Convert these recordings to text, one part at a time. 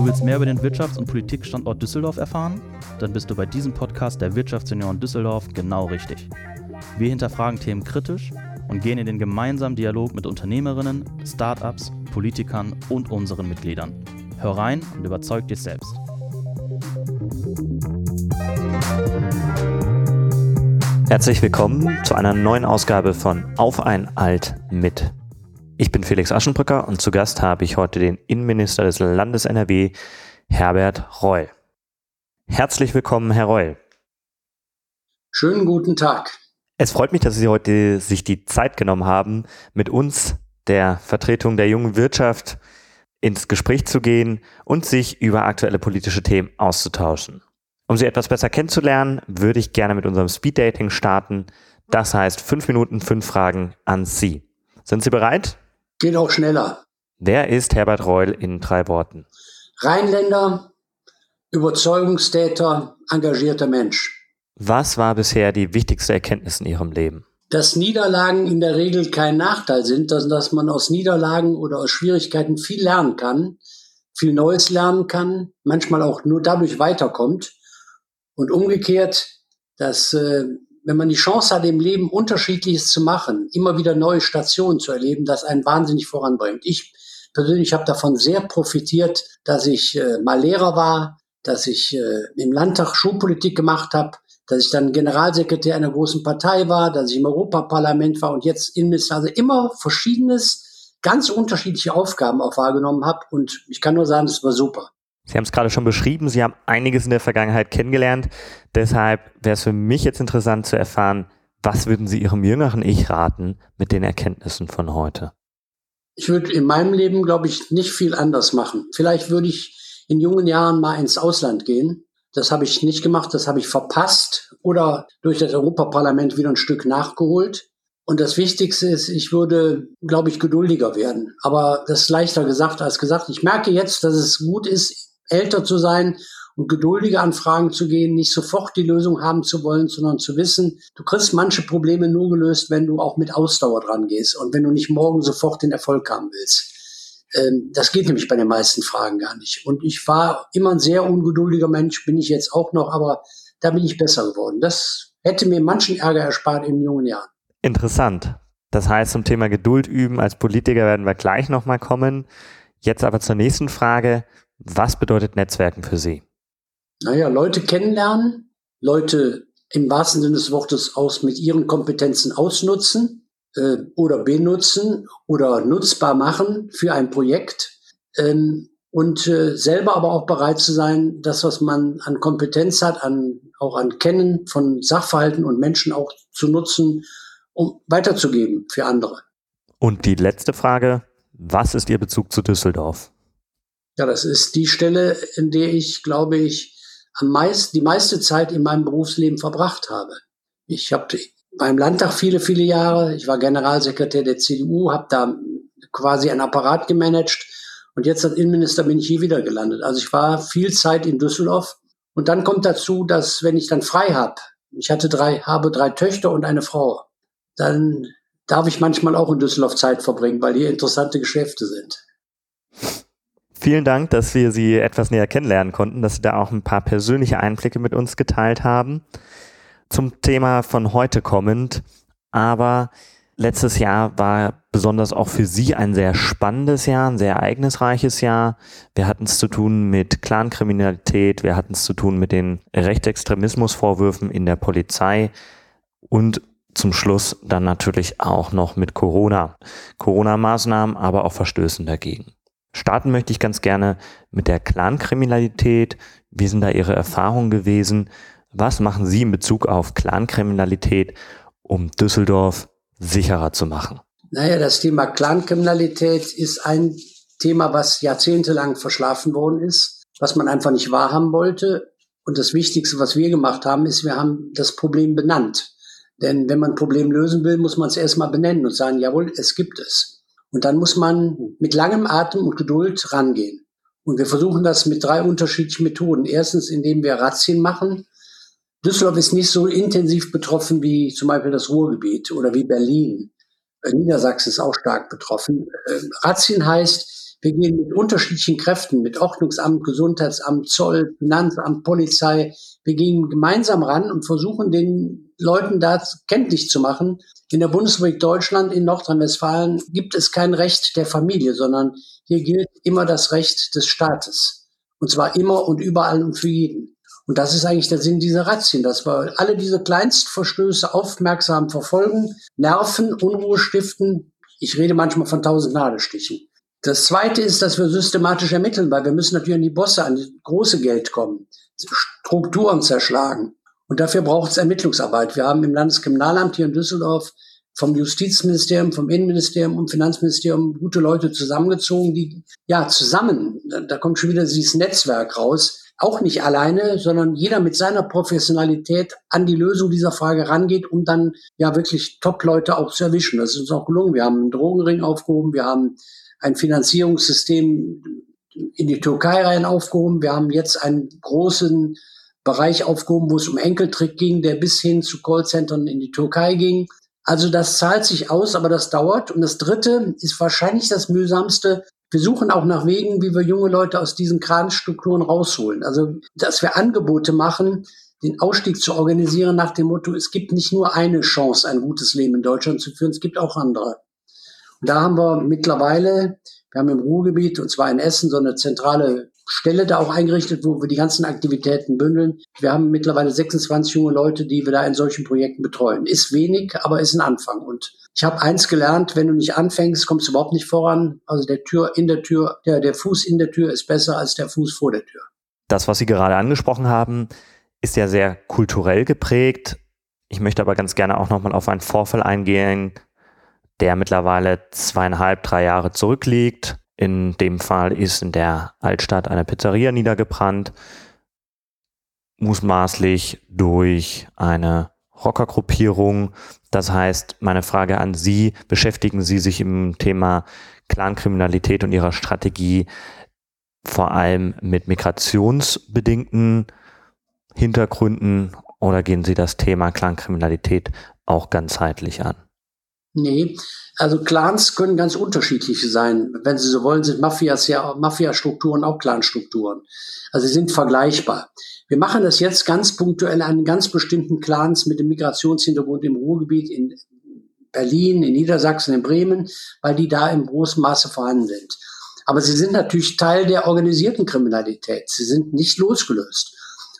Du willst mehr über den Wirtschafts- und Politikstandort Düsseldorf erfahren? Dann bist du bei diesem Podcast der Wirtschaftsunion Düsseldorf genau richtig. Wir hinterfragen Themen kritisch und gehen in den gemeinsamen Dialog mit Unternehmerinnen, Startups, Politikern und unseren Mitgliedern. Hör rein und überzeug dich selbst. Herzlich willkommen zu einer neuen Ausgabe von Auf ein Alt mit. Ich bin Felix Aschenbrücker und zu Gast habe ich heute den Innenminister des Landes NRW, Herbert Reul. Herzlich willkommen, Herr Reul. Schönen guten Tag. Es freut mich, dass Sie heute sich die Zeit genommen haben, mit uns, der Vertretung der jungen Wirtschaft, ins Gespräch zu gehen und sich über aktuelle politische Themen auszutauschen. Um Sie etwas besser kennenzulernen, würde ich gerne mit unserem Speeddating starten. Das heißt fünf Minuten, fünf Fragen an Sie. Sind Sie bereit? Geht auch schneller. Wer ist Herbert Reul in drei Worten? Rheinländer, Überzeugungstäter, engagierter Mensch. Was war bisher die wichtigste Erkenntnis in Ihrem Leben? Dass Niederlagen in der Regel kein Nachteil sind, dass, dass man aus Niederlagen oder aus Schwierigkeiten viel lernen kann, viel Neues lernen kann, manchmal auch nur dadurch weiterkommt. Und umgekehrt, dass äh, wenn man die Chance hat, im Leben Unterschiedliches zu machen, immer wieder neue Stationen zu erleben, das einen wahnsinnig voranbringt. Ich persönlich habe davon sehr profitiert, dass ich äh, mal Lehrer war, dass ich äh, im Landtag Schulpolitik gemacht habe, dass ich dann Generalsekretär einer großen Partei war, dass ich im Europaparlament war und jetzt Innenminister. Also immer verschiedenes, ganz unterschiedliche Aufgaben auch wahrgenommen habe. Und ich kann nur sagen, es war super. Sie haben es gerade schon beschrieben, Sie haben einiges in der Vergangenheit kennengelernt. Deshalb wäre es für mich jetzt interessant zu erfahren, was würden Sie Ihrem jüngeren Ich raten mit den Erkenntnissen von heute? Ich würde in meinem Leben, glaube ich, nicht viel anders machen. Vielleicht würde ich in jungen Jahren mal ins Ausland gehen. Das habe ich nicht gemacht, das habe ich verpasst oder durch das Europaparlament wieder ein Stück nachgeholt. Und das Wichtigste ist, ich würde, glaube ich, geduldiger werden. Aber das ist leichter gesagt als gesagt. Ich merke jetzt, dass es gut ist, älter zu sein und geduldiger an Fragen zu gehen, nicht sofort die Lösung haben zu wollen, sondern zu wissen, du kriegst manche Probleme nur gelöst, wenn du auch mit Ausdauer dran gehst und wenn du nicht morgen sofort den Erfolg haben willst. Ähm, das geht nämlich bei den meisten Fragen gar nicht. Und ich war immer ein sehr ungeduldiger Mensch, bin ich jetzt auch noch, aber da bin ich besser geworden. Das hätte mir manchen Ärger erspart in jungen Jahren. Interessant. Das heißt, zum Thema Geduld üben als Politiker werden wir gleich nochmal kommen. Jetzt aber zur nächsten Frage. Was bedeutet Netzwerken für Sie? Naja, Leute kennenlernen, Leute im wahrsten Sinne des Wortes aus mit ihren Kompetenzen ausnutzen äh, oder benutzen oder nutzbar machen für ein Projekt ähm, und äh, selber aber auch bereit zu sein, das, was man an Kompetenz hat, an, auch an Kennen von Sachverhalten und Menschen auch zu nutzen, um weiterzugeben für andere. Und die letzte Frage, was ist Ihr Bezug zu Düsseldorf? Ja, das ist die Stelle, in der ich, glaube ich, am meisten, die meiste Zeit in meinem Berufsleben verbracht habe. Ich habe beim Landtag viele, viele Jahre, ich war Generalsekretär der CDU, habe da quasi ein Apparat gemanagt und jetzt als Innenminister bin ich hier wieder gelandet. Also ich war viel Zeit in Düsseldorf und dann kommt dazu, dass wenn ich dann frei habe, ich hatte drei, habe drei Töchter und eine Frau, dann darf ich manchmal auch in Düsseldorf Zeit verbringen, weil hier interessante Geschäfte sind. Vielen Dank, dass wir Sie etwas näher kennenlernen konnten, dass Sie da auch ein paar persönliche Einblicke mit uns geteilt haben. Zum Thema von heute kommend, aber letztes Jahr war besonders auch für Sie ein sehr spannendes Jahr, ein sehr ereignisreiches Jahr. Wir hatten es zu tun mit Clankriminalität, wir hatten es zu tun mit den Rechtsextremismusvorwürfen in der Polizei und zum Schluss dann natürlich auch noch mit Corona. Corona-Maßnahmen, aber auch Verstößen dagegen. Starten möchte ich ganz gerne mit der Clankriminalität. Wie sind da Ihre Erfahrungen gewesen? Was machen Sie in Bezug auf Clankriminalität, um Düsseldorf sicherer zu machen? Naja, das Thema Clankriminalität ist ein Thema, was jahrzehntelang verschlafen worden ist, was man einfach nicht wahrhaben wollte. Und das Wichtigste, was wir gemacht haben, ist, wir haben das Problem benannt. Denn wenn man ein Problem lösen will, muss man es erstmal benennen und sagen, jawohl, es gibt es. Und dann muss man mit langem Atem und Geduld rangehen. Und wir versuchen das mit drei unterschiedlichen Methoden. Erstens, indem wir Razzien machen. Düsseldorf ist nicht so intensiv betroffen wie zum Beispiel das Ruhrgebiet oder wie Berlin. Äh, Niedersachsen ist auch stark betroffen. Ähm, Razzien heißt, Wir gehen mit unterschiedlichen Kräften, mit Ordnungsamt, Gesundheitsamt, Zoll, Finanzamt, Polizei. Wir gehen gemeinsam ran und versuchen den Leuten da kenntlich zu machen. In der Bundesrepublik Deutschland, in Nordrhein-Westfalen gibt es kein Recht der Familie, sondern hier gilt immer das Recht des Staates. Und zwar immer und überall und für jeden. Und das ist eigentlich der Sinn dieser Razzien, dass wir alle diese Kleinstverstöße aufmerksam verfolgen, nerven, Unruhe stiften. Ich rede manchmal von tausend Nadelstichen. Das Zweite ist, dass wir systematisch ermitteln, weil wir müssen natürlich an die Bosse, an das große Geld kommen, Strukturen zerschlagen. Und dafür braucht es Ermittlungsarbeit. Wir haben im Landeskriminalamt hier in Düsseldorf vom Justizministerium, vom Innenministerium und Finanzministerium gute Leute zusammengezogen, die ja zusammen, da kommt schon wieder dieses Netzwerk raus, auch nicht alleine, sondern jeder mit seiner Professionalität an die Lösung dieser Frage rangeht, um dann ja wirklich Top-Leute auch zu erwischen. Das ist uns auch gelungen. Wir haben einen Drogenring aufgehoben, wir haben ein Finanzierungssystem in die Türkei rein aufgehoben, wir haben jetzt einen großen Bereich aufgehoben, wo es um Enkeltrick ging, der bis hin zu Callcentern in die Türkei ging. Also das zahlt sich aus, aber das dauert. Und das Dritte ist wahrscheinlich das mühsamste. Wir suchen auch nach Wegen, wie wir junge Leute aus diesen Kranstrukturen rausholen. Also, dass wir Angebote machen, den Ausstieg zu organisieren nach dem Motto, es gibt nicht nur eine Chance, ein gutes Leben in Deutschland zu führen, es gibt auch andere. Und da haben wir mittlerweile, wir haben im Ruhrgebiet, und zwar in Essen, so eine zentrale Stelle da auch eingerichtet, wo wir die ganzen Aktivitäten bündeln. Wir haben mittlerweile 26 junge Leute, die wir da in solchen Projekten betreuen. Ist wenig, aber ist ein Anfang. Und ich habe eins gelernt, wenn du nicht anfängst, kommst du überhaupt nicht voran. Also der Tür in der Tür, der, der Fuß in der Tür ist besser als der Fuß vor der Tür. Das, was Sie gerade angesprochen haben, ist ja sehr kulturell geprägt. Ich möchte aber ganz gerne auch nochmal auf einen Vorfall eingehen, der mittlerweile zweieinhalb, drei Jahre zurückliegt. In dem Fall ist in der Altstadt eine Pizzeria niedergebrannt, mutmaßlich durch eine Rockergruppierung. Das heißt, meine Frage an Sie, beschäftigen Sie sich im Thema Clankriminalität und Ihrer Strategie vor allem mit migrationsbedingten Hintergründen oder gehen Sie das Thema Clankriminalität auch ganzheitlich an? Nee, also Clans können ganz unterschiedliche sein. Wenn Sie so wollen, sind Mafias ja Mafia-Strukturen auch Clanstrukturen. Also sie sind vergleichbar. Wir machen das jetzt ganz punktuell an ganz bestimmten Clans mit dem Migrationshintergrund im Ruhrgebiet, in Berlin, in Niedersachsen, in Bremen, weil die da im großen Maße vorhanden sind. Aber sie sind natürlich Teil der organisierten Kriminalität. Sie sind nicht losgelöst.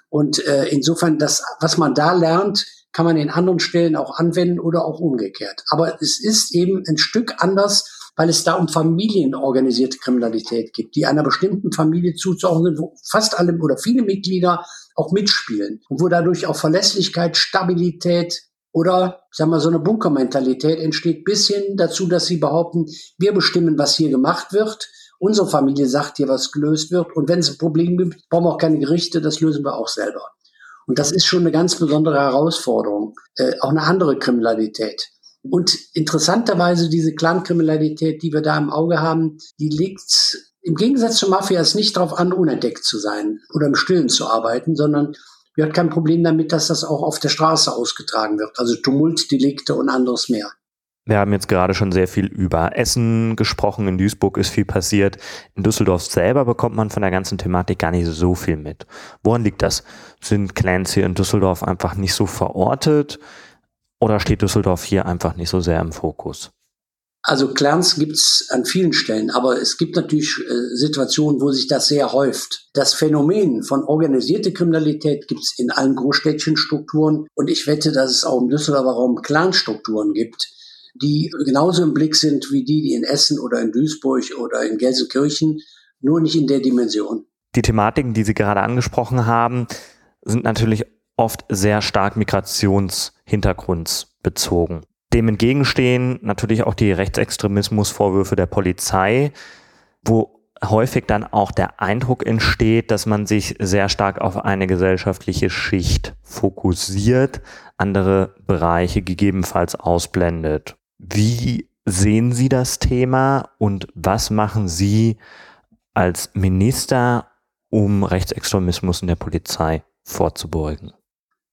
Und äh, insofern, das, was man da lernt, kann man in anderen Stellen auch anwenden oder auch umgekehrt. Aber es ist eben ein Stück anders, weil es da um familienorganisierte Kriminalität geht, die einer bestimmten Familie zuzuordnen sind, wo fast alle oder viele Mitglieder auch mitspielen und wo dadurch auch Verlässlichkeit, Stabilität oder, sagen wir, so eine Bunkermentalität entsteht, bis hin dazu, dass sie behaupten, wir bestimmen, was hier gemacht wird. Unsere Familie sagt hier, was gelöst wird. Und wenn es ein Problem gibt, brauchen wir auch keine Gerichte, das lösen wir auch selber. Und das ist schon eine ganz besondere Herausforderung, äh, auch eine andere Kriminalität. Und interessanterweise diese Clankriminalität, die wir da im Auge haben, die liegt im Gegensatz zur Mafia ist nicht darauf an, unentdeckt zu sein oder im Stillen zu arbeiten, sondern wir haben kein Problem damit, dass das auch auf der Straße ausgetragen wird. Also Tumultdelikte und anderes mehr. Wir haben jetzt gerade schon sehr viel über Essen gesprochen. In Duisburg ist viel passiert. In Düsseldorf selber bekommt man von der ganzen Thematik gar nicht so viel mit. Woran liegt das? Sind Clans hier in Düsseldorf einfach nicht so verortet? Oder steht Düsseldorf hier einfach nicht so sehr im Fokus? Also Clans gibt's an vielen Stellen, aber es gibt natürlich äh, Situationen, wo sich das sehr häuft. Das Phänomen von organisierter Kriminalität gibt's in allen Großstädtchen Strukturen und ich wette, dass es auch im Düsseldorfer Raum Clanstrukturen gibt die genauso im Blick sind wie die, die in Essen oder in Duisburg oder in Gelsenkirchen, nur nicht in der Dimension. Die Thematiken, die Sie gerade angesprochen haben, sind natürlich oft sehr stark migrationshintergrundsbezogen. Dem entgegenstehen natürlich auch die Rechtsextremismusvorwürfe der Polizei, wo häufig dann auch der Eindruck entsteht, dass man sich sehr stark auf eine gesellschaftliche Schicht fokussiert, andere Bereiche gegebenenfalls ausblendet. Wie sehen Sie das Thema und was machen Sie als Minister, um Rechtsextremismus in der Polizei vorzubeugen?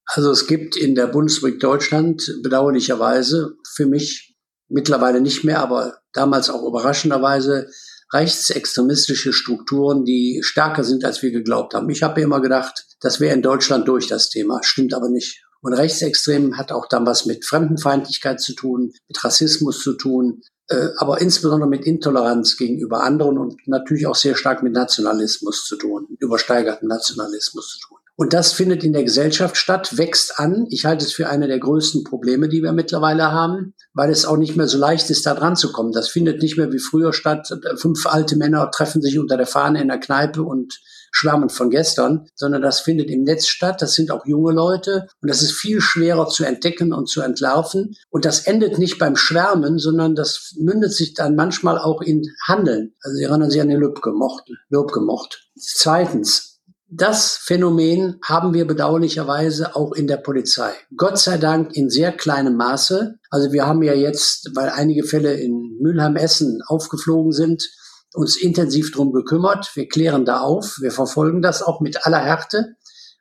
Also es gibt in der Bundesrepublik Deutschland bedauerlicherweise für mich mittlerweile nicht mehr, aber damals auch überraschenderweise rechtsextremistische Strukturen, die stärker sind, als wir geglaubt haben. Ich habe immer gedacht, das wäre in Deutschland durch das Thema. Stimmt aber nicht. Und Rechtsextrem hat auch dann was mit Fremdenfeindlichkeit zu tun, mit Rassismus zu tun, äh, aber insbesondere mit Intoleranz gegenüber anderen und natürlich auch sehr stark mit Nationalismus zu tun, übersteigerten Nationalismus zu tun. Und das findet in der Gesellschaft statt, wächst an. Ich halte es für eine der größten Probleme, die wir mittlerweile haben, weil es auch nicht mehr so leicht ist, da dran zu kommen. Das findet nicht mehr wie früher statt. Fünf alte Männer treffen sich unter der Fahne in der Kneipe und schwärmen von gestern, sondern das findet im Netz statt. Das sind auch junge Leute und das ist viel schwerer zu entdecken und zu entlarven. Und das endet nicht beim Schwärmen, sondern das mündet sich dann manchmal auch in Handeln. Also Sie erinnern sich an den Lübcke gemocht. Lübcke gemocht. Zweitens, das Phänomen haben wir bedauerlicherweise auch in der Polizei. Gott sei Dank in sehr kleinem Maße. Also wir haben ja jetzt, weil einige Fälle in Mülheim-Essen aufgeflogen sind, uns intensiv drum gekümmert. Wir klären da auf. Wir verfolgen das auch mit aller Härte,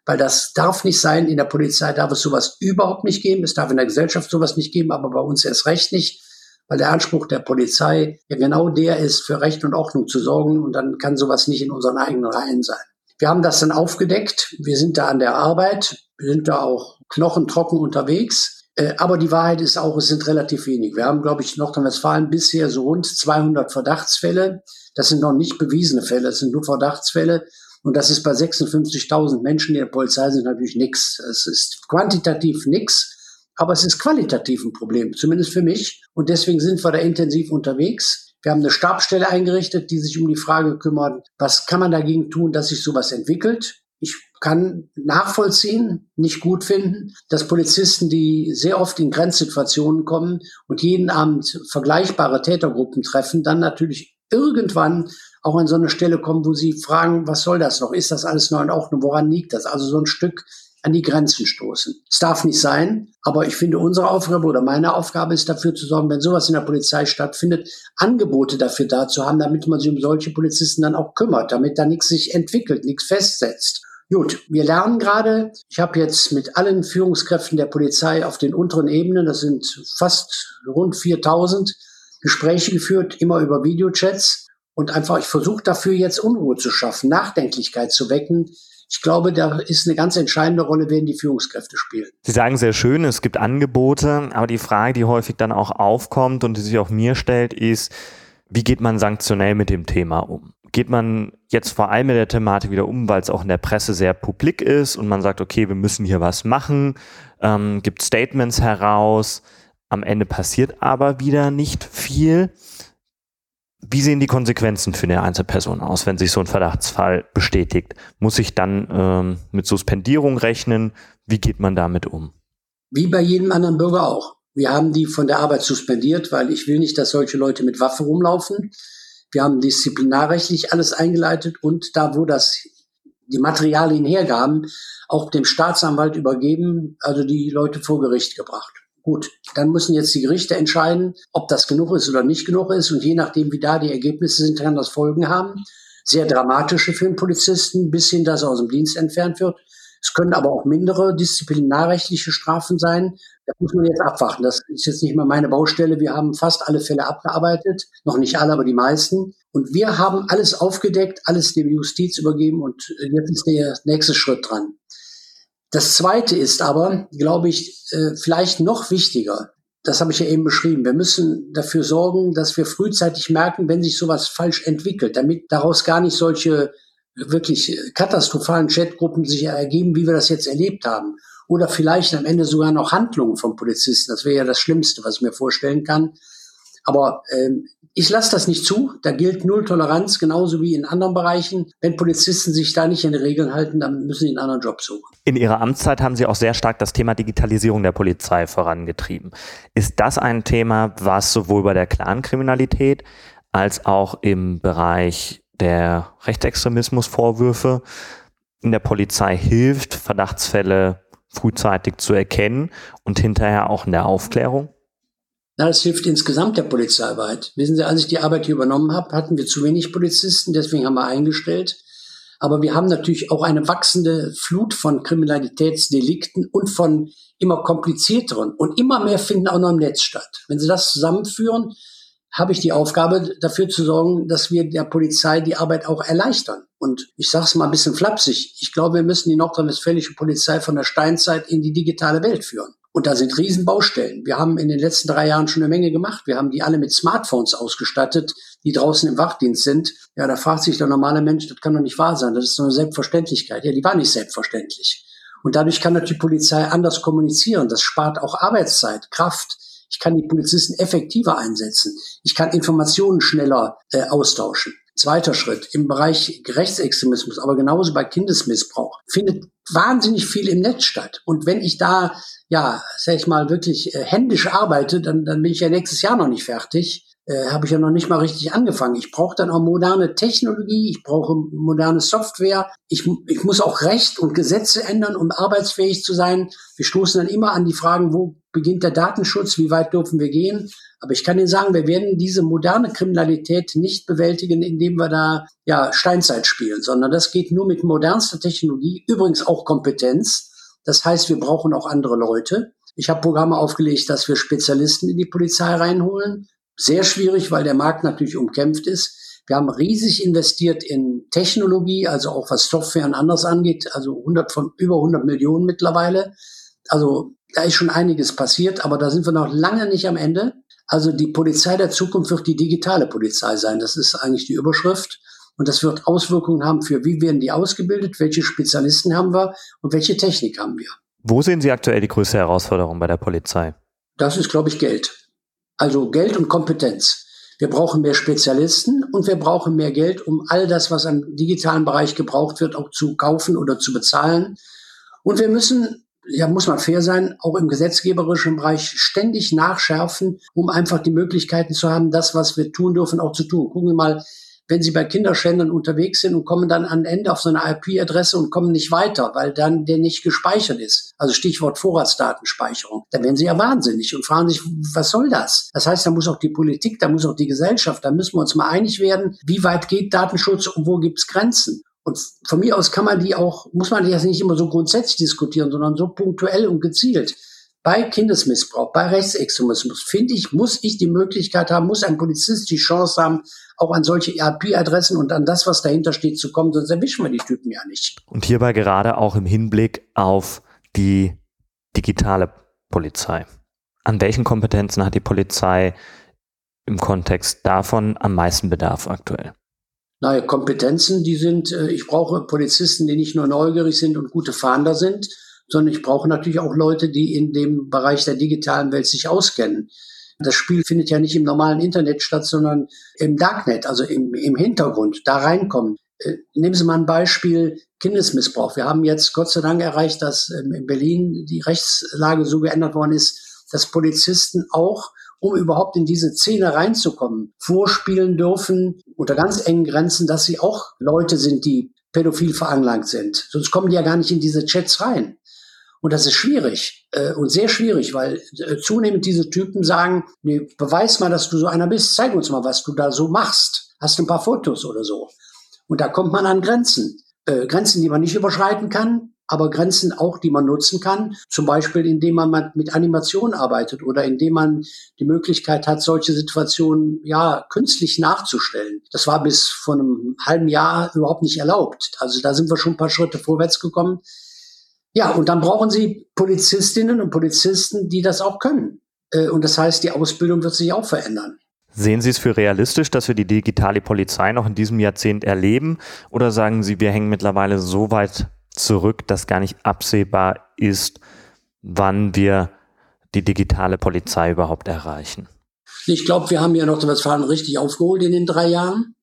weil das darf nicht sein. In der Polizei darf es sowas überhaupt nicht geben. Es darf in der Gesellschaft sowas nicht geben, aber bei uns erst recht nicht, weil der Anspruch der Polizei ja genau der ist, für Recht und Ordnung zu sorgen. Und dann kann sowas nicht in unseren eigenen Reihen sein. Wir haben das dann aufgedeckt. Wir sind da an der Arbeit. Wir sind da auch knochentrocken unterwegs. Äh, aber die Wahrheit ist auch, es sind relativ wenig. Wir haben, glaube ich, in Nordrhein-Westfalen bisher so rund 200 Verdachtsfälle. Das sind noch nicht bewiesene Fälle, das sind nur Verdachtsfälle. Und das ist bei 56.000 Menschen in der Polizei sind natürlich nichts. Es ist quantitativ nichts, aber es ist qualitativ ein Problem, zumindest für mich. Und deswegen sind wir da intensiv unterwegs. Wir haben eine Stabstelle eingerichtet, die sich um die Frage kümmert, was kann man dagegen tun, dass sich sowas entwickelt. Ich kann nachvollziehen, nicht gut finden, dass Polizisten, die sehr oft in Grenzsituationen kommen und jeden Abend vergleichbare Tätergruppen treffen, dann natürlich irgendwann auch an so eine Stelle kommen, wo sie fragen, was soll das noch? Ist das alles noch in Ordnung? Woran liegt das? Also so ein Stück an die Grenzen stoßen. Es darf nicht sein, aber ich finde, unsere Aufgabe oder meine Aufgabe ist dafür zu sorgen, wenn sowas in der Polizei stattfindet, Angebote dafür da zu haben, damit man sich um solche Polizisten dann auch kümmert, damit da nichts sich entwickelt, nichts festsetzt. Gut, wir lernen gerade. Ich habe jetzt mit allen Führungskräften der Polizei auf den unteren Ebenen, das sind fast rund 4000, Gespräche geführt, immer über Videochats. Und einfach, ich versuche dafür jetzt Unruhe zu schaffen, Nachdenklichkeit zu wecken, ich glaube, da ist eine ganz entscheidende Rolle, werden die Führungskräfte spielen. Sie sagen sehr schön, es gibt Angebote, aber die Frage, die häufig dann auch aufkommt und die sich auch mir stellt, ist, wie geht man sanktionell mit dem Thema um? Geht man jetzt vor allem mit der Thematik wieder um, weil es auch in der Presse sehr publik ist und man sagt, okay, wir müssen hier was machen, ähm, gibt Statements heraus, am Ende passiert aber wieder nicht viel. Wie sehen die Konsequenzen für eine Einzelperson aus, wenn sich so ein Verdachtsfall bestätigt? Muss ich dann ähm, mit Suspendierung rechnen? Wie geht man damit um? Wie bei jedem anderen Bürger auch. Wir haben die von der Arbeit suspendiert, weil ich will nicht, dass solche Leute mit Waffe rumlaufen. Wir haben disziplinarrechtlich alles eingeleitet und da, wo das die Materialien hergaben, auch dem Staatsanwalt übergeben, also die Leute vor Gericht gebracht. Gut, dann müssen jetzt die Gerichte entscheiden, ob das genug ist oder nicht genug ist. Und je nachdem, wie da die Ergebnisse sind, kann das Folgen haben. Sehr dramatische für den Polizisten, bis hin, dass er aus dem Dienst entfernt wird. Es können aber auch mindere disziplinarrechtliche Strafen sein. Da muss man jetzt abwarten. Das ist jetzt nicht mehr meine Baustelle. Wir haben fast alle Fälle abgearbeitet. Noch nicht alle, aber die meisten. Und wir haben alles aufgedeckt, alles der Justiz übergeben und jetzt ist der nächste Schritt dran. Das Zweite ist aber, glaube ich, äh, vielleicht noch wichtiger. Das habe ich ja eben beschrieben. Wir müssen dafür sorgen, dass wir frühzeitig merken, wenn sich sowas falsch entwickelt, damit daraus gar nicht solche wirklich katastrophalen Chatgruppen sich ergeben, wie wir das jetzt erlebt haben. Oder vielleicht am Ende sogar noch Handlungen von Polizisten. Das wäre ja das Schlimmste, was ich mir vorstellen kann. Aber ähm, ich lasse das nicht zu. Da gilt Null Toleranz, genauso wie in anderen Bereichen. Wenn Polizisten sich da nicht in den Regeln halten, dann müssen sie einen anderen Job suchen. In Ihrer Amtszeit haben Sie auch sehr stark das Thema Digitalisierung der Polizei vorangetrieben. Ist das ein Thema, was sowohl bei der Clankriminalität als auch im Bereich der Rechtsextremismusvorwürfe in der Polizei hilft, Verdachtsfälle frühzeitig zu erkennen und hinterher auch in der Aufklärung? Na, das hilft insgesamt der Polizei weit. Wissen Sie, als ich die Arbeit hier übernommen habe, hatten wir zu wenig Polizisten, deswegen haben wir eingestellt. Aber wir haben natürlich auch eine wachsende Flut von Kriminalitätsdelikten und von immer komplizierteren. Und immer mehr finden auch noch im Netz statt. Wenn Sie das zusammenführen, habe ich die Aufgabe, dafür zu sorgen, dass wir der Polizei die Arbeit auch erleichtern. Und ich sage es mal ein bisschen flapsig. Ich glaube, wir müssen die nordrhein-westfälische Polizei von der Steinzeit in die digitale Welt führen. Und da sind Riesenbaustellen. Wir haben in den letzten drei Jahren schon eine Menge gemacht. Wir haben die alle mit Smartphones ausgestattet, die draußen im Wachdienst sind. Ja, da fragt sich der normale Mensch, das kann doch nicht wahr sein. Das ist doch eine Selbstverständlichkeit. Ja, die war nicht selbstverständlich. Und dadurch kann natürlich die Polizei anders kommunizieren. Das spart auch Arbeitszeit, Kraft. Ich kann die Polizisten effektiver einsetzen. Ich kann Informationen schneller äh, austauschen. Zweiter Schritt im Bereich Rechtsextremismus, aber genauso bei Kindesmissbrauch findet wahnsinnig viel im Netz statt. Und wenn ich da, ja, sag ich mal, wirklich äh, händisch arbeite, dann, dann bin ich ja nächstes Jahr noch nicht fertig äh, habe ich ja noch nicht mal richtig angefangen. Ich brauche dann auch moderne Technologie, ich brauche moderne Software, ich, ich muss auch Recht und Gesetze ändern, um arbeitsfähig zu sein. Wir stoßen dann immer an die Fragen, wo beginnt der Datenschutz, wie weit dürfen wir gehen. Aber ich kann Ihnen sagen, wir werden diese moderne Kriminalität nicht bewältigen, indem wir da ja Steinzeit spielen, sondern das geht nur mit modernster Technologie, übrigens auch Kompetenz. Das heißt, wir brauchen auch andere Leute. Ich habe Programme aufgelegt, dass wir Spezialisten in die Polizei reinholen sehr schwierig, weil der Markt natürlich umkämpft ist. Wir haben riesig investiert in Technologie, also auch was Software und anders angeht, also 100 von über 100 Millionen mittlerweile. Also da ist schon einiges passiert, aber da sind wir noch lange nicht am Ende. Also die Polizei der Zukunft wird die digitale Polizei sein. Das ist eigentlich die Überschrift. Und das wird Auswirkungen haben für, wie werden die ausgebildet, welche Spezialisten haben wir und welche Technik haben wir. Wo sehen Sie aktuell die größte Herausforderung bei der Polizei? Das ist, glaube ich, Geld. Also Geld und Kompetenz. Wir brauchen mehr Spezialisten und wir brauchen mehr Geld, um all das, was im digitalen Bereich gebraucht wird, auch zu kaufen oder zu bezahlen. Und wir müssen, ja, muss man fair sein, auch im gesetzgeberischen Bereich ständig nachschärfen, um einfach die Möglichkeiten zu haben, das, was wir tun dürfen, auch zu tun. Gucken wir mal wenn sie bei Kinderschändern unterwegs sind und kommen dann am Ende auf so eine IP-Adresse und kommen nicht weiter, weil dann der nicht gespeichert ist. Also Stichwort Vorratsdatenspeicherung. Dann werden sie ja wahnsinnig und fragen sich, was soll das? Das heißt, da muss auch die Politik, da muss auch die Gesellschaft, da müssen wir uns mal einig werden, wie weit geht Datenschutz und wo gibt's Grenzen? Und von mir aus kann man die auch, muss man jetzt nicht immer so grundsätzlich diskutieren, sondern so punktuell und gezielt bei Kindesmissbrauch, bei Rechtsextremismus, finde ich, muss ich die Möglichkeit haben, muss ein Polizist die Chance haben, auch an solche ERP-Adressen und an das, was dahinter steht, zu kommen, sonst erwischen wir die Typen ja nicht. Und hierbei gerade auch im Hinblick auf die digitale Polizei. An welchen Kompetenzen hat die Polizei im Kontext davon am meisten Bedarf aktuell? Naja, Kompetenzen, die sind, äh, ich brauche Polizisten, die nicht nur neugierig sind und gute Fahnder sind, sondern ich brauche natürlich auch Leute, die in dem Bereich der digitalen Welt sich auskennen. Das Spiel findet ja nicht im normalen Internet statt, sondern im Darknet, also im, im Hintergrund, da reinkommen. Äh, nehmen Sie mal ein Beispiel Kindesmissbrauch. Wir haben jetzt Gott sei Dank erreicht, dass ähm, in Berlin die Rechtslage so geändert worden ist, dass Polizisten auch, um überhaupt in diese Szene reinzukommen, vorspielen dürfen, unter ganz engen Grenzen, dass sie auch Leute sind, die pädophil veranlangt sind. Sonst kommen die ja gar nicht in diese Chats rein. Und das ist schwierig äh, und sehr schwierig, weil äh, zunehmend diese Typen sagen, nee, beweis mal, dass du so einer bist, zeig uns mal, was du da so machst. Hast ein paar Fotos oder so? Und da kommt man an Grenzen. Äh, Grenzen, die man nicht überschreiten kann, aber Grenzen auch, die man nutzen kann. Zum Beispiel, indem man mit Animation arbeitet oder indem man die Möglichkeit hat, solche Situationen ja künstlich nachzustellen. Das war bis vor einem halben Jahr überhaupt nicht erlaubt. Also da sind wir schon ein paar Schritte vorwärts gekommen. Ja, und dann brauchen Sie Polizistinnen und Polizisten, die das auch können. Äh, und das heißt, die Ausbildung wird sich auch verändern. Sehen Sie es für realistisch, dass wir die digitale Polizei noch in diesem Jahrzehnt erleben? Oder sagen Sie, wir hängen mittlerweile so weit zurück, dass gar nicht absehbar ist, wann wir die digitale Polizei überhaupt erreichen? Ich glaube, wir haben ja Fahren richtig aufgeholt in den drei Jahren.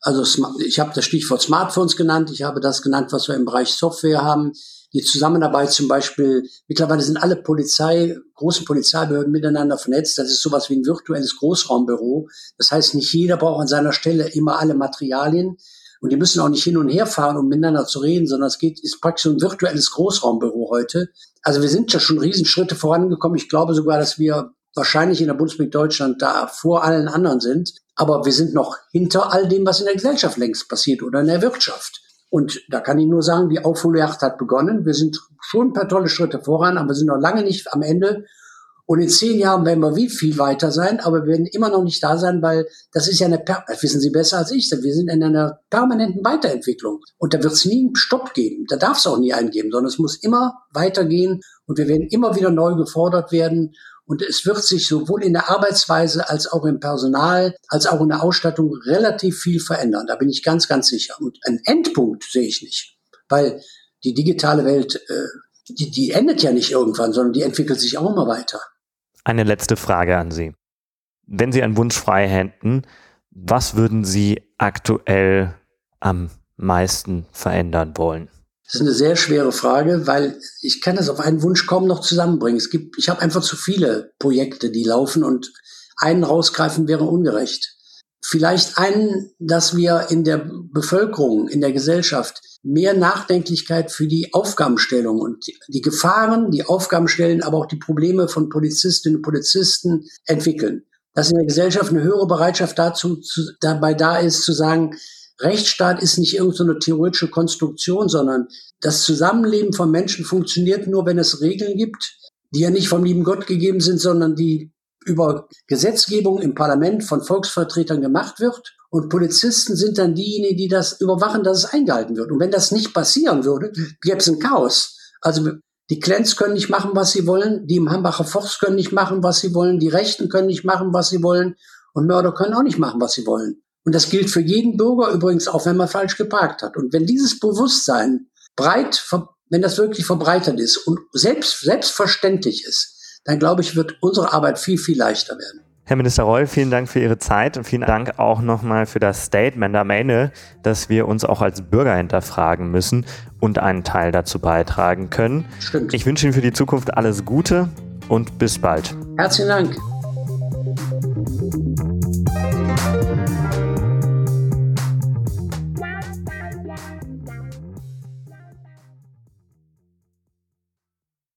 Also ich habe das Stichwort Smartphones genannt, ich habe das genannt, was wir im Bereich Software haben die Zusammenarbeit zum Beispiel, mittlerweile sind alle Polizei, großen Polizeibehörden miteinander vernetzt. Das ist sowas wie ein virtuelles Großraumbüro. Das heißt, nicht jeder braucht an seiner Stelle immer alle Materialien. Und die müssen auch nicht hin und her fahren, um miteinander zu reden, sondern es geht, ist praktisch ein virtuelles Großraumbüro heute. Also wir sind ja schon Riesenschritte vorangekommen. Ich glaube sogar, dass wir wahrscheinlich in der Bundesrepublik Deutschland da vor allen anderen sind. Aber wir sind noch hinter all dem, was in der Gesellschaft längst passiert oder in der Wirtschaft. Und da kann ich nur sagen, die Aufholjagd hat begonnen. Wir sind schon ein paar tolle Schritte voran, aber wir sind noch lange nicht am Ende. Und in zehn Jahren werden wir wie viel weiter sein, aber wir werden immer noch nicht da sein, weil das ist ja eine, das wissen Sie besser als ich, wir sind in einer permanenten Weiterentwicklung. Und da wird es nie einen Stopp geben. Da darf es auch nie einen geben, sondern es muss immer weitergehen und wir werden immer wieder neu gefordert werden. Und es wird sich sowohl in der Arbeitsweise als auch im Personal, als auch in der Ausstattung relativ viel verändern. Da bin ich ganz, ganz sicher. Und einen Endpunkt sehe ich nicht, weil die digitale Welt, äh, die, die endet ja nicht irgendwann, sondern die entwickelt sich auch immer weiter. Eine letzte Frage an Sie. Wenn Sie einen Wunsch frei hätten, was würden Sie aktuell am meisten verändern wollen? Das ist eine sehr schwere Frage, weil ich kann das auf einen Wunsch kaum noch zusammenbringen. Es gibt, ich habe einfach zu viele Projekte, die laufen und einen rausgreifen wäre ungerecht. Vielleicht einen, dass wir in der Bevölkerung, in der Gesellschaft mehr Nachdenklichkeit für die Aufgabenstellung und die Gefahren, die Aufgabenstellen, aber auch die Probleme von Polizistinnen und Polizisten entwickeln. Dass in der Gesellschaft eine höhere Bereitschaft dazu zu, dabei da ist, zu sagen, Rechtsstaat ist nicht irgendeine theoretische Konstruktion, sondern das Zusammenleben von Menschen funktioniert nur, wenn es Regeln gibt, die ja nicht vom lieben Gott gegeben sind, sondern die über Gesetzgebung im Parlament von Volksvertretern gemacht wird. Und Polizisten sind dann diejenigen, die das überwachen, dass es eingehalten wird. Und wenn das nicht passieren würde, gäbe es ein Chaos. Also die Clans können nicht machen, was sie wollen, die im Hambacher Forst können nicht machen, was sie wollen, die Rechten können nicht machen, was sie wollen und Mörder können auch nicht machen, was sie wollen. Und das gilt für jeden Bürger übrigens auch, wenn man falsch geparkt hat. Und wenn dieses Bewusstsein breit, wenn das wirklich verbreitet ist und selbst, selbstverständlich ist, dann glaube ich, wird unsere Arbeit viel, viel leichter werden. Herr Minister Reul, vielen Dank für Ihre Zeit und vielen Dank auch nochmal für das Statement am Ende, dass wir uns auch als Bürger hinterfragen müssen und einen Teil dazu beitragen können. Stimmt. Ich wünsche Ihnen für die Zukunft alles Gute und bis bald. Herzlichen Dank.